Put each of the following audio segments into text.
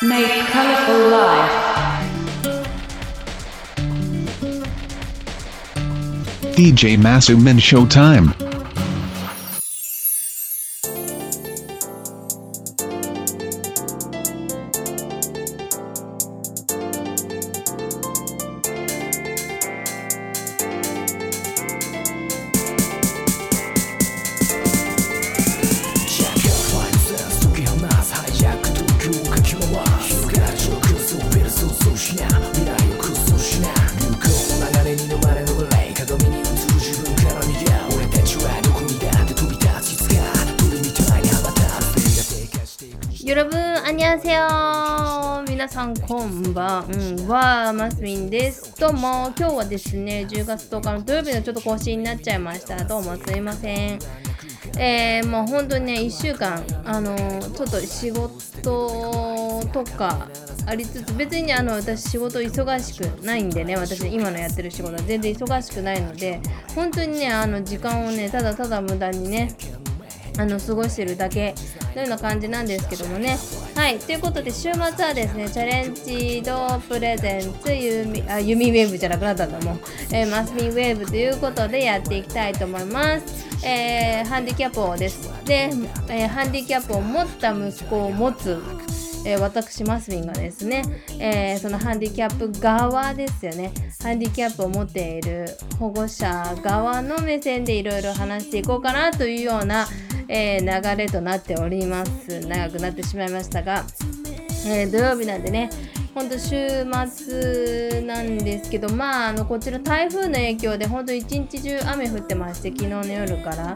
Make colorful life. DJ Masumin Showtime. さんこんばんは、マスミンです。どうも、今日はですね、10月10日の土曜日のちょっと更新になっちゃいました。どうもすいません。えー、もう本当にね、1週間、あのーちょっと仕事とかありつつ、別にあの私仕事忙しくないんでね、私今のやってる仕事は全然忙しくないので、本当にね、あの時間をね、ただただ無駄にね、あの過ごしてるだけのような感じなんですけどもね。はい、ということで週末はですね、チャレンジドプレゼンツユミあユミウェーブじゃなくなったんだもん、えーマスミウェーブということでやっていきたいと思います。えーハンディキャップをです。で、えーハンディキャップを持った息子を持つ。えー私マスミンがですね、えーそのハンディキャップ側ですよねハンディキャップを持っている保護者側の目線でいろいろ話していこうかなというような、えー流れとなっております。長くなってしまいましたが、えー土曜日なんでねほんと週末なんですけどまああのこちら台風の影響でほんと一日中雨降ってまして昨日の夜から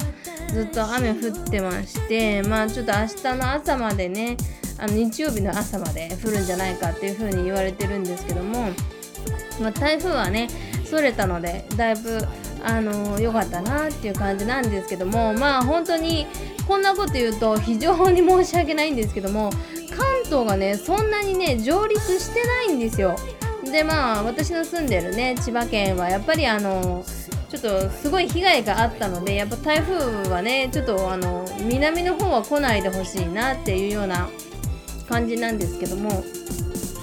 ずっと雨降ってましてまあちょっと明日の朝までねあの日曜日の朝まで降るんじゃないかっていう風に言われてるんですけども、まあ、台風はねそれたのでだいぶあの良かったなっていう感じなんですけどもまあ本当にこんなこと言うと非常に申し訳ないんですけども関東がねそんなにね上陸してないんですよ。でまあ私の住んでるね千葉県はやっぱりあのちょっとすごい被害があったのでやっぱ台風はねちょっとあの南の方は来ないでほしいなっていうような感じなんですけども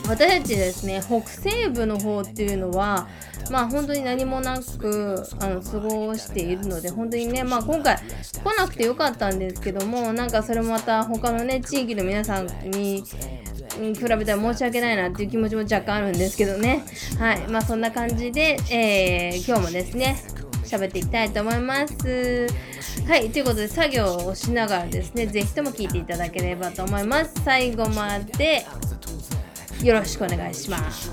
私たちですね北西部の方っていうのはまあ本当に何もなくあの過ごしているので本当にねまあ今回来なくてよかったんですけどもなんかそれもまた他のね地域の皆さんに比べたら申し訳ないなっていう気持ちも若干あるんですけどね。はい。まあそんな感じで、えー今日もですね喋っていきたいと思います。はい。ということで作業をしながらですねぜひとも聞いていただければと思います。最後までよろしくお願いします。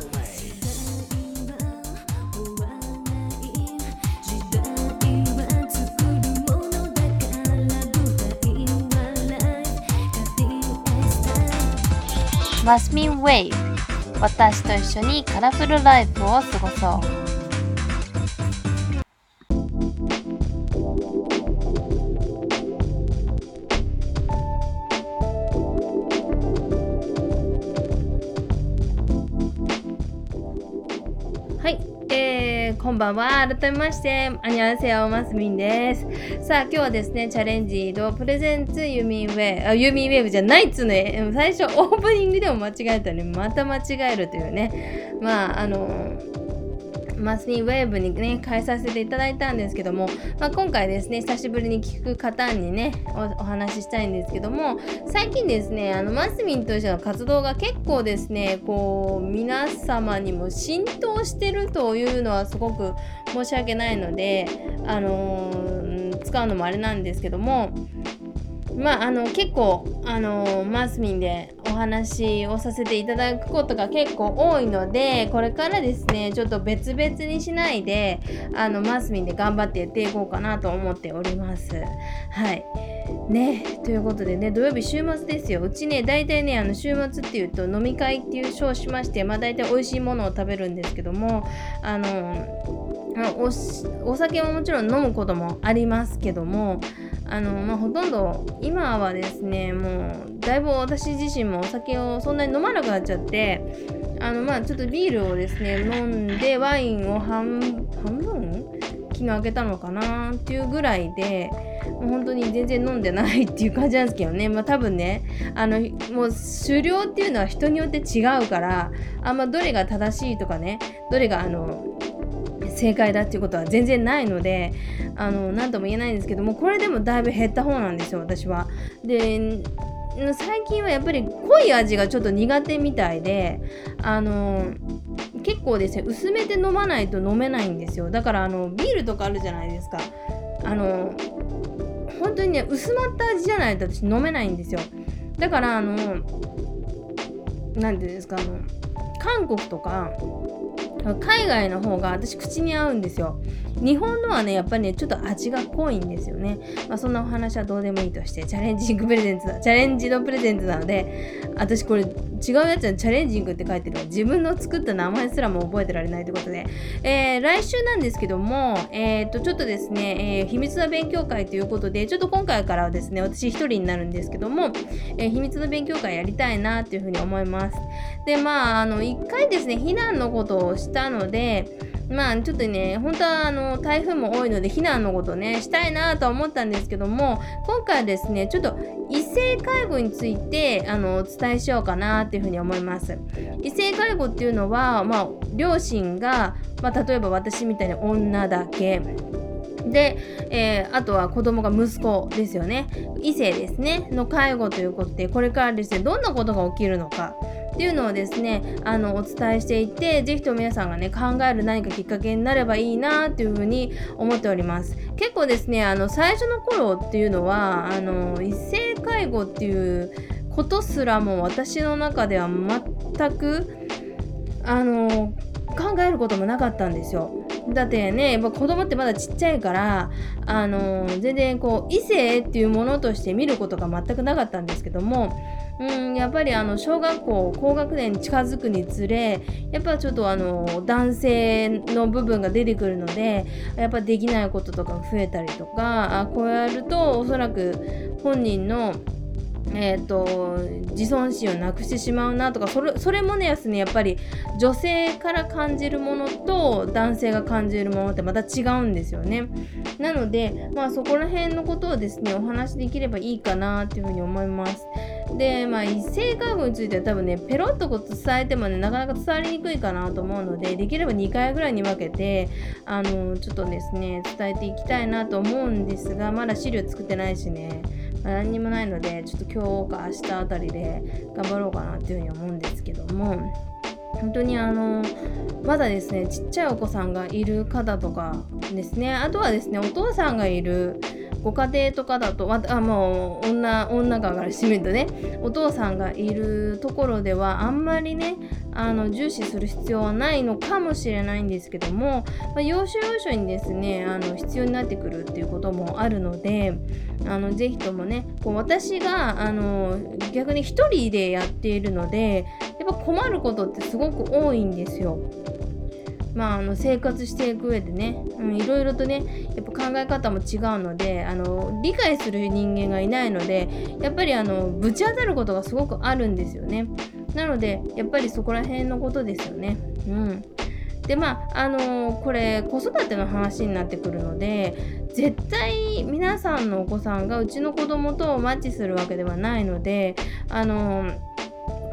マスミンウェイ私と一緒にカラフルライフを過ごそう。はい、えー、こんばんは。改めまして、アニャンセヨマスミンです。さあ、今日はですね、チャレンジドプレゼンツユミンウェイあ、ユミンウェーブじゃないっつね。最初オープニングでも間違えたのに、また間違えるというね。まあ、あのマスミウェーブにね、変えさせていただいたんですけども、まあ、今回ですね、久しぶりに聞く方にねお、お話ししたいんですけども、最近ですね、あのマスミンとしての活動が結構ですね、こう、皆様にも浸透してるというのはすごく申し訳ないので、あのー使うのもあれなんですけども、まあ、あの結構あのマスミンでお話をさせていただくことが結構多いのでこれからですねちょっと別々にしないであのマスミンで頑張ってやっていこうかなと思っております。はいねということでね土曜日週末ですよ。うちね大体ねあの週末っていうと飲み会っていう称しましてまあ大体美味しいものを食べるんですけどもあのおお酒ももちろん飲むこともありますけどもあの、まあ、ほとんど今はですねもうだいぶ私自身もお酒をそんなに飲まなくなっちゃってあのまあちょっとビールをですね飲んでワインを半半分昨日開けたのかなっていうぐらいでもう本当に全然飲んでないっていう感じなんですけどね。まあ多分ねあのもう狩猟っていうのは人によって違うからあんまどれが正しいとかねどれがあの正解だっていうことは全然ないのであの何とも言えないんですけどもこれでもだいぶ減った方なんですよ私は。で最近はやっぱり濃い味がちょっと苦手みたいであの結構ですね薄めて飲まないと飲めないんですよ。だからあのビールとかあるじゃないですか。あの本当にね薄まった味じゃないと私飲めないんですよ。だからあの何ていうんですかあの韓国とか海外の方が私口に合うんですよ。日本のはねやっぱりねちょっと味が濃いんですよね。まあそんなお話はどうでもいいとしてチャレンジングプレゼンツだチャレンジのプレゼンツなので私これ違うやつはチャレンジングって書いてる自分の作った名前すらも覚えてられないということで、えー、来週なんですけども、えー、とちょっとですね、えー、秘密の勉強会ということでちょっと今回からはですね私一人になるんですけども、えー、秘密の勉強会やりたいなっていうふうに思います。でまああの一回ですね避難のことをしたのでまあちょっとね、本当はあの台風も多いので避難のことね、したいなと思ったんですけども、今回はですね、ちょっと異性介護についてあのお伝えしようかなっていうふうに思います。異性介護っていうのは、まあ、両親が、まあ、例えば私みたいに女だけ、で、えー、あとは子供が息子ですよね。異性ですね。の介護ということでこれからですねどんなことが起きるのか。っていうのをですねあのお伝えしていて是非とも皆さんがね考える何かきっかけになればいいなっていうふうに思っております結構ですねあの最初の頃っていうのはあの異性介護っていうことすらも私の中では全くあの考えることもなかったんですよ。だってねやっぱ子供ってまだちっちゃいからあの全然こう異性っていうものとして見ることが全くなかったんですけどもうんやっぱりあの小学校高学年に近づくにつれやっぱちょっとあの男性の部分が出てくるのでやっぱできないこととか増えたりとかあこうやるとおそらく本人のえーと、自尊心をなくしてしまうなとかそれそれもねやねやっぱり女性から感じるものと男性が感じるものってまた違うんですよね。なのでまあそこら辺のことをですねお話しできればいいかなっていうふうに思います。でまあ異性介護については多分ねペロッとこう伝えてもねなかなか伝わりにくいかなと思うのでできれば2回ぐらいに分けてあのちょっとですね伝えていきたいなと思うんですがまだ資料作ってないしねま何にもないのでちょっと今日か明日あたりで頑張ろうかなっていうふうに思うんですけども本当にあのまだですねちっちゃいお子さんがいる方とかですねあとはですねお父さんがいるご家庭とかだとあもう女女からしてみるとねお父さんがいるところではあんまりねあの重視する必要はないのかもしれないんですけども、まあ、要所要所にですねあの必要になってくるっていうこともあるのであのぜひともねこう私があの逆に1人でやっているのでやっぱ困ることってすごく多いんですよ。まあ、あの生活していく上でね、うん、いろいろとねやっぱ考え方も違うのであの理解する人間がいないのでやっぱりあのぶち当たることがすごくあるんですよね。なのでやっぱりそこら辺のことですよね。うん。でまああの、これ子育ての話になってくるので絶対皆さんのお子さんがうちの子供とマッチするわけではないのであの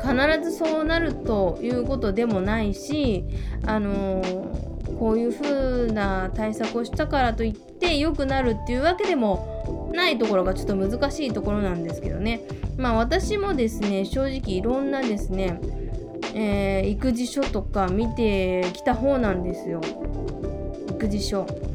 必ずそうなるということでもないし、あのー、こういう風な対策をしたからといって良くなるっていうわけでもないところがちょっと難しいところなんですけどねまあ私もですね正直いろんなですね、えー、育児書とか見てきた方なんですよ育児書。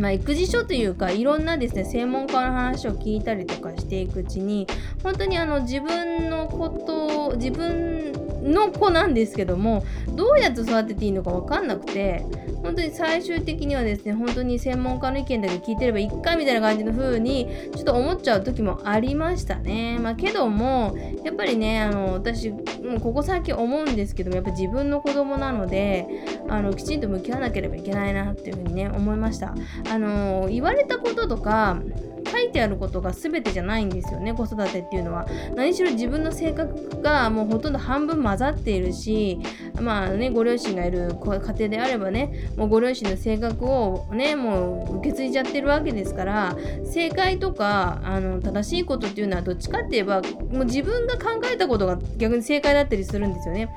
まあ、育児書というかいろんなですね専門家の話を聞いたりとかしていくうちに本当にあの自分のこと自分の子なんですけどもどうやって育てていいのか分かんなくて本当に最終的にはですね本当に専門家の意見だけ聞いてればいいかみたいな感じの風にちょっと思っちゃう時もありましたね。まあ、けどもやっぱりねあの私もうここ最近思うんですけどもやっぱ自分の子供なのであのきちんと向き合わなければいけないなっていう風にね思いました。あの言われたこととか解いてあることが全てじゃないんですよね子育てっていうのは何しろ自分の性格がもうほとんど半分混ざっているしまあねご両親がいる家庭であればねもうご両親の性格をねもう受け継いじゃってるわけですから正解とかあの正しいことっていうのはどっちかって言えばもう自分が考えたことが逆に正解だったりするんですよね。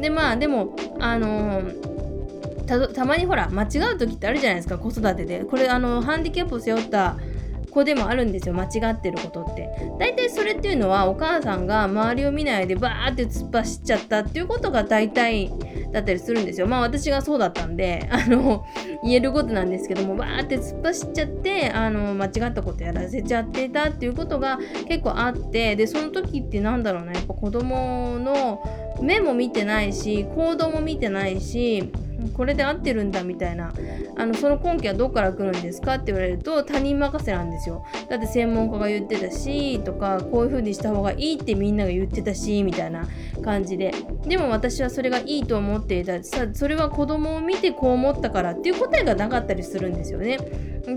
でまあでもあのたたまにほら間違う時ってあるじゃないですか子育てでこれあのハンディキャップを背負った子でもあるんですよ間違ってることって。大体それっていうのはお母さんが周りを見ないでバーって突っ走っちゃったっていうことが大体だったりするんですよ。まあ私がそうだったんであの言えることなんですけどもバーって突っ走っちゃってあの間違ったことやらせちゃってたっていうことが結構あってでその時ってなんだろうなやっぱ子供の目も見てないし行動も見てないしこれで合ってるんだみたいな。あのその根拠はどこから来るんですかって言われると他人任せなんですよ。だって専門家が言ってたしとかこういう風にした方がいいってみんなが言ってたしみたいな感じで。でも私はそれがいいと思っていた。それは子供を見てこう思ったからっていう答えがなかったりするんですよね。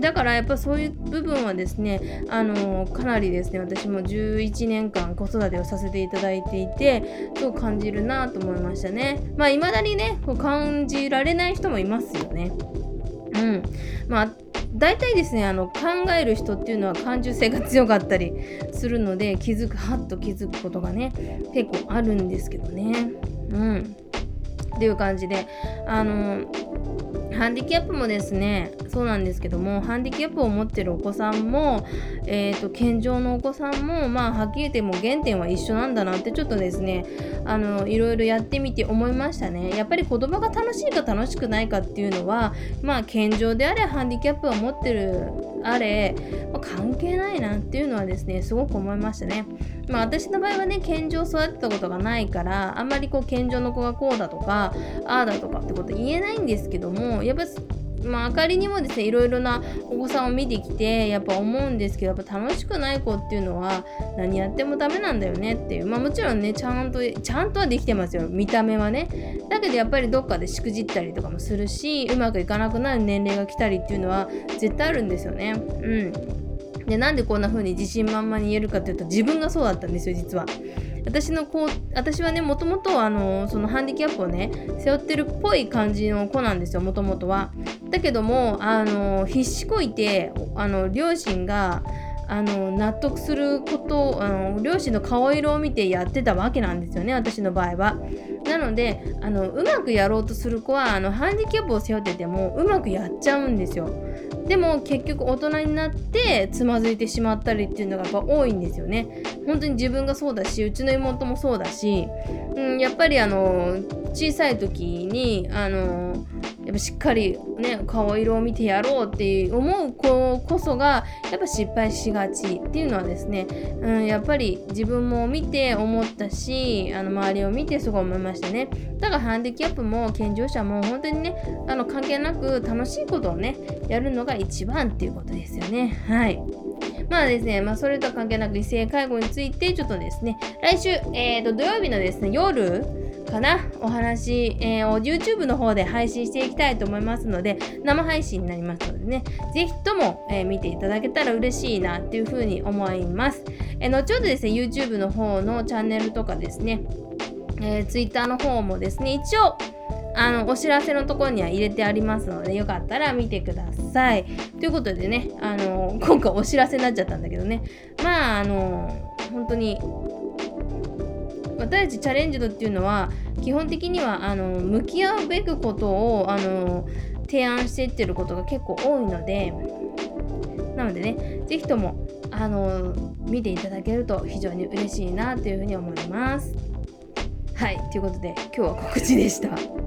だからやっぱそういう部分はですねあのかなりですね私も11年間子育てをさせていただいていてすごく感じるなと思いましたね。まあ未だにねこう感じられない人もいますよね。うん。まあ大体ですねあの考える人っていうのは感受性が強かったりするので気づくはっと気づくことがね結構あるんですけどね。うん。っていう感じであのハンディキャップもですねそうなんですけどもハンディキャップを持ってるお子さんも、えーと、健常のお子さんもまあはっきり言っても原点は一緒なんだなってちょっとですねあのいろいろやってみて思いましたね。やっぱり子供が楽しいか楽しくないかっていうのはまあ健常であれハンディキャップを持ってるあれ、まあ、関係ないなっていうのはですねすごく思いましたね。まあ私の場合はね健常育てたことがないからあんまりこう健常の子がこうだとかああだとかってこと言えないんですけどもやっぱまあ、あかりにもですねいろいろなお子さんを見てきてやっぱ思うんですけどやっぱ楽しくない子っていうのは何やってもダメなんだよねっていう。まあもちろんねちゃんとちゃんとはできてますよ。見た目はね。だけどやっぱりどっかでしくじったりとかもするしうまくいかなくなる年齢が来たりっていうのは絶対あるんですよね。うん。でなんでこんな風に自信満々に言えるかっていうと自分がそうだったんですよ実は。私の子私はねもともとあのそのハンディキャップをね背負ってるっぽい感じの子なんですよもともとは。だけどもあの必死こいてあの両親があの納得することあの両親の顔色を見てやってたわけなんですよね私の場合は。なのであのうまくやろうとする子はあのハンディキャップを背負っててもうまくやっちゃうんですよ。でも結局大人になってつまずいてしまったりっていうのがやっぱ多いんですよね。本当に自分がそうだしうちの妹もそうだし、うん、やっぱりあの小さい時にあのやっぱしっかりね顔色を見てやろうって思う子こそがやっぱ失敗しがちっていうのはですね、うん、やっぱり自分も見て思ったしあの周りを見てすごい思いましたね。だからハンディキャップも健常者も本当にねあの関係なく楽しいことをねやるのが一番っていうことですよね。はい。まあですね、まあ、それとは関係なく異性介護についてちょっとですね来週、えーと土曜日のですね夜かな？お話、えー、YouTube の方で配信していきたいと思いますので生配信になりますのでね。ぜひとも、えー、見ていただけたら嬉しいなっていうふうに思います、えー、後ほどですね YouTube の方のチャンネルとかですね、え、Twitter の方もですね一応あのお知らせのところには入れてありますのでよかったら見てください。ということでね、あの今回お知らせになっちゃったんだけどね。まああの本当に私たちチャレンジドっていうのは基本的にはあの向き合うべくことをあの提案していってることが結構多いのでなのでね是非ともあの見ていただけると非常に嬉しいなというふうに思います。はいということで今日は告知でした。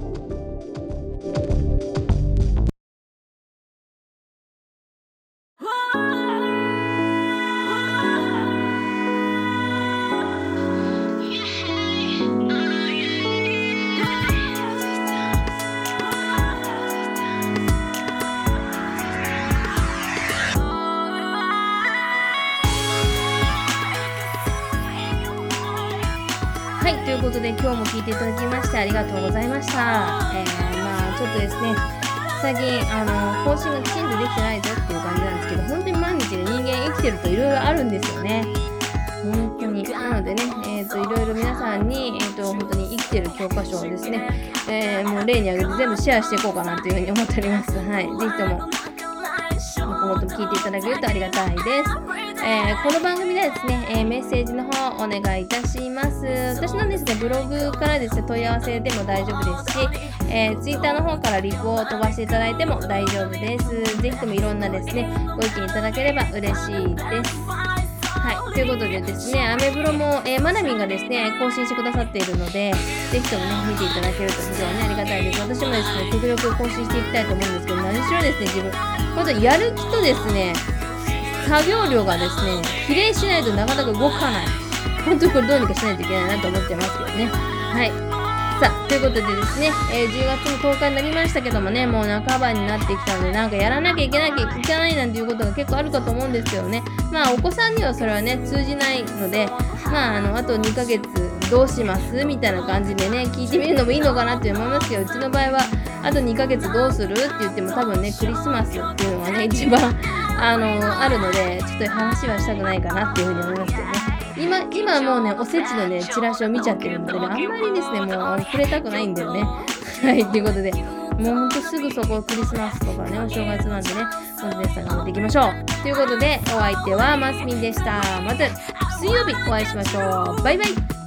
いうことで今日も聞いていただきましてありがとうございました。えー、まあちょっとですね最近あの更新がきちんとできてないぞっていう感じなんですけど本当に毎日ね人間生きてるといろいろあるんですよね。本当に。なのでね、えっ、と、いろいろ皆さんに、えっ、と、本当に生きてる教科書をですね、えーもう例に挙げて全部シェアしていこうかなというふうに思っております。はい。ぜひとも、今後とも聞いていただけるとありがたいです。えーこの番組ではですね、えーメッセージの方お願いいたします。私のですね、ブログからですね、問い合わせでも大丈夫ですし、えー、ツイッターの方からリプを飛ばしていただいても大丈夫です。ぜひともいろんなですね、ご意見いただければ嬉しいです。はい、ということでですね、アメブロも、えー、マナミンがですね、更新してくださっているので、ぜひともね、見ていただけると非常にありがたいです。私もですね、極力更新していきたいと思うんですけど、何しろですね、自分、本当やる気とですね、作業量がですね、比例しないとなかなか動かない。本当にこれどうにかしないといけないなと思ってますけどね。はい。さあ、ということでですね、えー10月の10日になりましたけどもね、もう半ばになってきたので、なんかやらなきゃいけなきゃいけないなんていうことが結構あるかと思うんですけどね。まあ、お子さんにはそれはね、通じないので、まあ、あの、あと2ヶ月どうします？みたいな感じでね、聞いてみるのもいいのかなって思いますけど、うちの場合は、あと2ヶ月どうするって言っても多分ね、クリスマスっていうのがね、一番、あの、あるので、ちょっと話はしたくないかなっていうふうに思いますけどね。今、今もうね、おせちのね、チラシを見ちゃってるのでね、あんまりですね、もう触れたくないんだよね。はい、ということで、もうほんとすぐそこクリスマスとかね、お正月なんでね、本当皆さん頑張っていきましょう。ということで、お相手はマスミンでした。また水曜日お会いしましょう。バイバイ